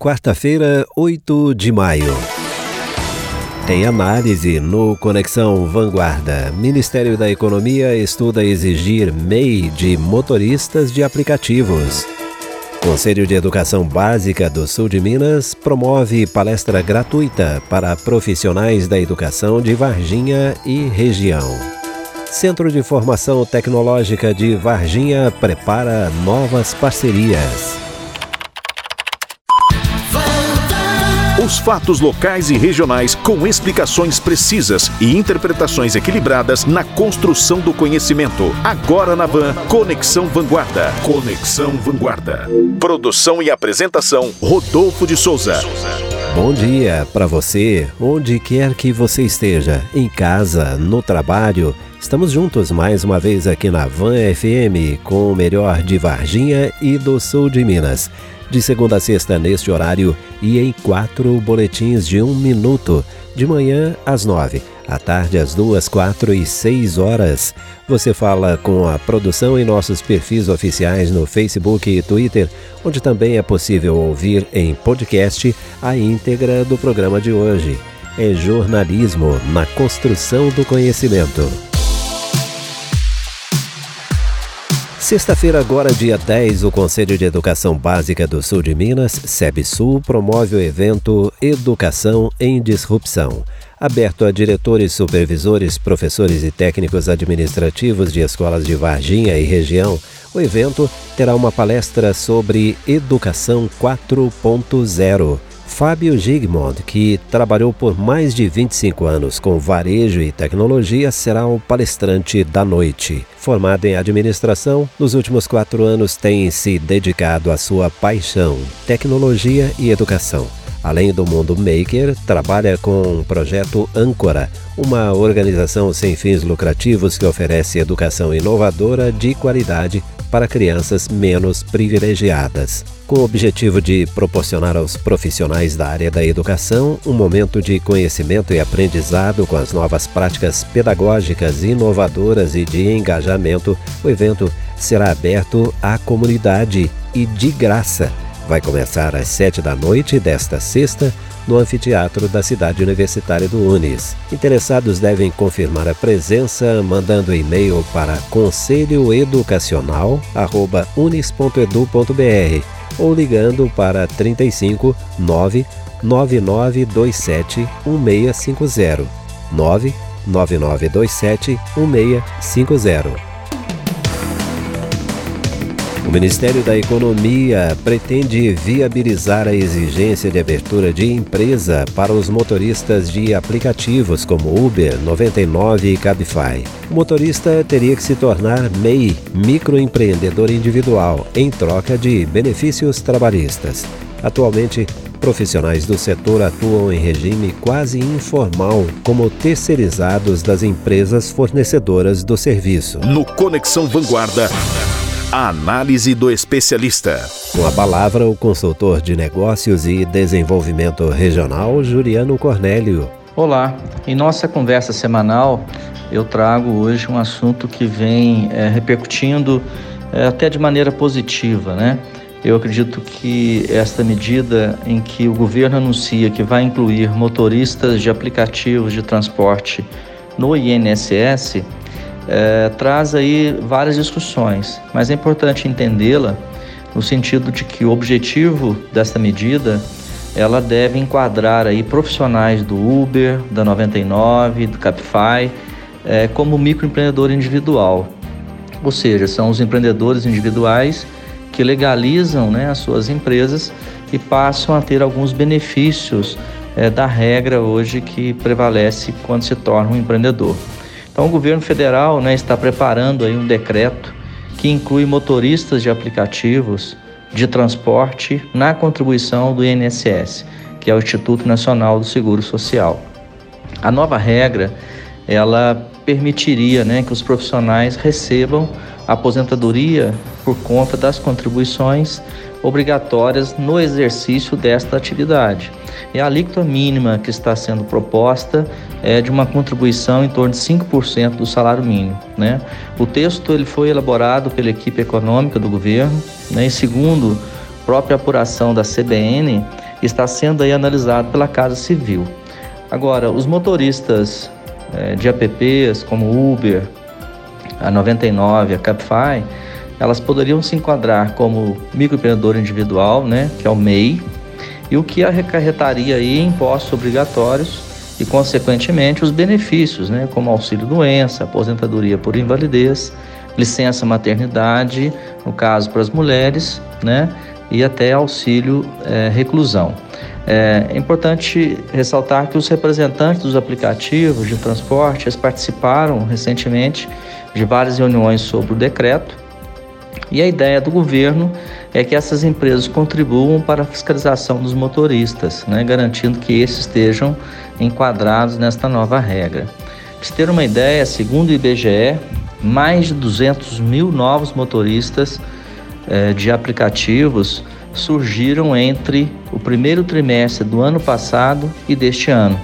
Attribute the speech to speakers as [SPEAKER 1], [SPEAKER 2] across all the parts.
[SPEAKER 1] quarta-feira, 8 de maio. Em análise no Conexão Vanguarda, Ministério da Economia estuda exigir MEI de motoristas de aplicativos. Conselho de Educação Básica do Sul de Minas promove palestra gratuita para profissionais da educação de Varginha e região. Centro de Formação Tecnológica de Varginha prepara novas parcerias.
[SPEAKER 2] Os fatos locais e regionais com explicações precisas e interpretações equilibradas na construção do conhecimento. Agora na Van, Conexão Vanguarda. Conexão Vanguarda. Produção e apresentação, Rodolfo de Souza.
[SPEAKER 1] Bom dia para você, onde quer que você esteja, em casa, no trabalho. Estamos juntos mais uma vez aqui na Van FM com o melhor de Varginha e do sul de Minas de segunda a sexta neste horário e em quatro boletins de um minuto, de manhã às nove, à tarde às duas, quatro e seis horas. Você fala com a produção em nossos perfis oficiais no Facebook e Twitter, onde também é possível ouvir em podcast a íntegra do programa de hoje. É jornalismo na construção do conhecimento. Sexta-feira, agora, dia 10, o Conselho de Educação Básica do Sul de Minas, SEBSUL, promove o evento Educação em Disrupção. Aberto a diretores, supervisores, professores e técnicos administrativos de escolas de Varginha e região, o evento terá uma palestra sobre Educação 4.0 Fábio Gigmond, que trabalhou por mais de 25 anos com varejo e tecnologia, será o palestrante da noite. Formado em administração, nos últimos quatro anos tem se dedicado à sua paixão, tecnologia e educação. Além do mundo maker, trabalha com o projeto Âncora, uma organização sem fins lucrativos que oferece educação inovadora de qualidade para crianças menos privilegiadas. Com o objetivo de proporcionar aos profissionais da área da educação um momento de conhecimento e aprendizado com as novas práticas pedagógicas inovadoras e de engajamento, o evento será aberto à comunidade e de graça. Vai começar às sete da noite desta sexta no anfiteatro da cidade universitária do Unis. Interessados devem confirmar a presença mandando e-mail para conselhoeducacional@unis.edu.br ou ligando para 35 99927 1650 99927 1650 o Ministério da Economia pretende viabilizar a exigência de abertura de empresa para os motoristas de aplicativos como Uber, 99 e Cabify. O motorista teria que se tornar MEI, microempreendedor individual, em troca de benefícios trabalhistas. Atualmente, profissionais do setor atuam em regime quase informal, como terceirizados das empresas fornecedoras do serviço.
[SPEAKER 2] No Conexão Vanguarda. A análise do especialista.
[SPEAKER 1] Com a palavra, o consultor de negócios e desenvolvimento regional, Juliano Cornélio.
[SPEAKER 3] Olá, em nossa conversa semanal, eu trago hoje um assunto que vem é, repercutindo é, até de maneira positiva, né? Eu acredito que esta medida em que o governo anuncia que vai incluir motoristas de aplicativos de transporte no INSS é, traz aí várias discussões, mas é importante entendê-la no sentido de que o objetivo desta medida ela deve enquadrar aí profissionais do Uber, da 99, do Capify, é, como microempreendedor individual. Ou seja, são os empreendedores individuais que legalizam né, as suas empresas e passam a ter alguns benefícios é, da regra hoje que prevalece quando se torna um empreendedor. Então, o governo federal né, está preparando aí um decreto que inclui motoristas de aplicativos de transporte na contribuição do INSS, que é o Instituto Nacional do Seguro Social. A nova regra, ela permitiria né, que os profissionais recebam aposentadoria por conta das contribuições obrigatórias no exercício desta atividade. E a alíquota mínima que está sendo proposta é de uma contribuição em torno de 5% do salário mínimo. Né? O texto ele foi elaborado pela equipe econômica do governo, né? e segundo própria apuração da CBN, está sendo aí analisado pela Casa Civil. Agora, os motoristas é, de apps como Uber, a 99, a Cabify, elas poderiam se enquadrar como microempreendedor individual, né, que é o MEI, e o que acarretaria aí impostos obrigatórios e, consequentemente, os benefícios, né, como auxílio-doença, aposentadoria por invalidez, licença maternidade, no caso para as mulheres, né, e até auxílio é, reclusão. É, importante ressaltar que os representantes dos aplicativos de transporte participaram recentemente de várias reuniões sobre o decreto e a ideia do governo é que essas empresas contribuam para a fiscalização dos motoristas, né, garantindo que esses estejam enquadrados nesta nova regra. Para se ter uma ideia, segundo o IBGE, mais de 200 mil novos motoristas eh, de aplicativos surgiram entre o primeiro trimestre do ano passado e deste ano.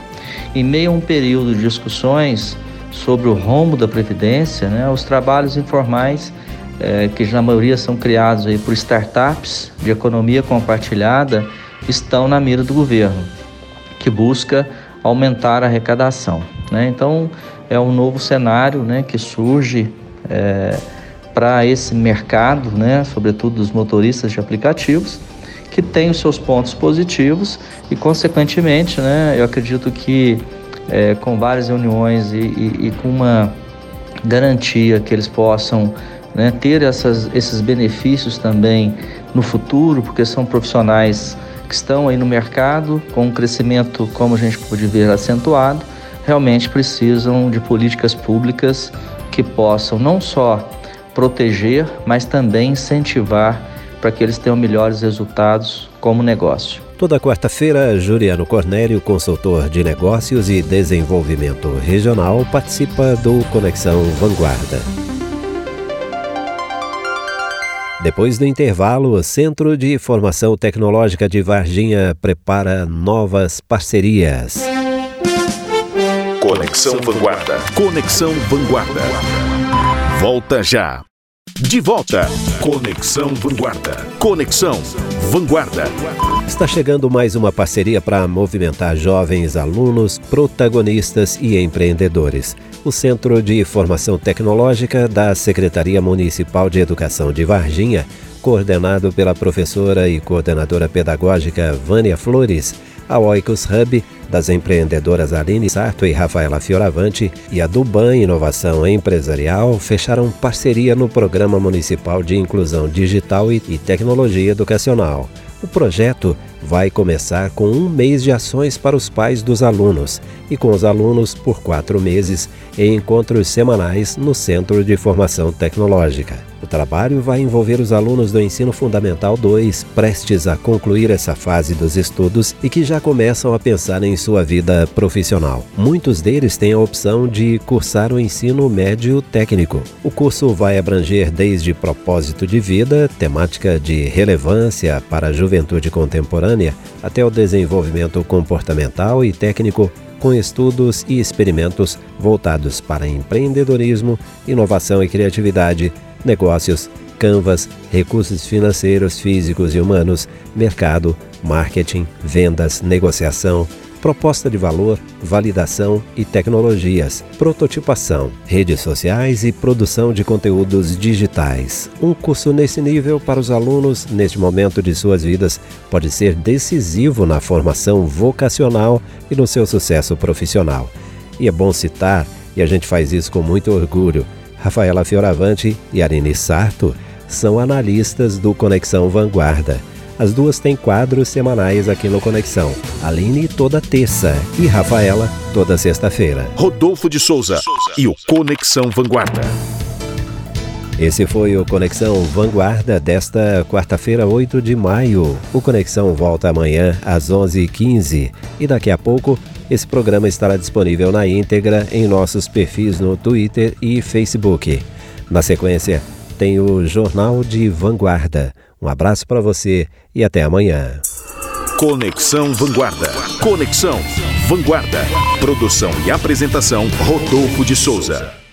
[SPEAKER 3] Em meio a um período de discussões sobre o rombo da Previdência, né, os trabalhos informais é, que na maioria são criados aí por startups de economia compartilhada, estão na mira do governo, que busca aumentar a arrecadação. Né? Então, é um novo cenário né, que surge é, para esse mercado, né, sobretudo dos motoristas de aplicativos, que tem os seus pontos positivos e, consequentemente, né, eu acredito que é, com várias reuniões e, e, e com uma garantia que eles possam né, ter essas, esses benefícios também no futuro, porque são profissionais que estão aí no mercado com um crescimento, como a gente pode ver, acentuado, realmente precisam de políticas públicas que possam não só proteger, mas também incentivar para que eles tenham melhores resultados como negócio.
[SPEAKER 1] Toda quarta-feira, Juliano Cornélio, consultor de negócios e desenvolvimento regional, participa do Conexão Vanguarda. Depois do intervalo, o Centro de Formação Tecnológica de Varginha prepara novas parcerias.
[SPEAKER 2] Conexão Vanguarda. Conexão Vanguarda. Volta já. De volta. Conexão Vanguarda. Conexão Vanguarda.
[SPEAKER 1] Está chegando mais uma parceria para movimentar jovens alunos, protagonistas e empreendedores o Centro de Formação Tecnológica da Secretaria Municipal de Educação de Varginha, coordenado pela professora e coordenadora pedagógica Vânia Flores, a Oikos Hub, das empreendedoras Aline Sarto e Rafaela Fioravante, e a Duban Inovação Empresarial fecharam parceria no Programa Municipal de Inclusão Digital e Tecnologia Educacional. O projeto vai começar com um mês de ações para os pais dos alunos e com os alunos por quatro meses em encontros semanais no Centro de Formação Tecnológica. O trabalho vai envolver os alunos do Ensino Fundamental 2, prestes a concluir essa fase dos estudos e que já começam a pensar em sua vida profissional. Muitos deles têm a opção de cursar o ensino médio técnico. O curso vai abranger desde propósito de vida, temática de relevância para a juventude contemporânea, até o desenvolvimento comportamental e técnico com estudos e experimentos voltados para empreendedorismo, inovação e criatividade, negócios, canvas, recursos financeiros, físicos e humanos, mercado, marketing, vendas, negociação, proposta de valor, validação e tecnologias, prototipação, redes sociais e produção de conteúdos digitais. Um curso nesse nível para os alunos, neste momento de suas vidas, pode ser decisivo na formação vocacional e no seu sucesso profissional. E é bom citar, e a gente faz isso com muito orgulho, Rafaela Fioravante e Arine Sarto são analistas do Conexão Vanguarda. As duas têm quadros semanais aqui no Conexão. Aline toda terça e Rafaela toda sexta-feira.
[SPEAKER 2] Rodolfo de Souza e o Conexão Vanguarda.
[SPEAKER 1] Esse foi o Conexão Vanguarda desta quarta-feira, 8 de maio. O Conexão volta amanhã às 11h15 e daqui a pouco esse programa estará disponível na íntegra em nossos perfis no Twitter e Facebook. Na sequência, tem o Jornal de Vanguarda. Um abraço para você e até amanhã.
[SPEAKER 2] Conexão Vanguarda. Conexão Vanguarda. Produção e apresentação Rodolfo de Souza.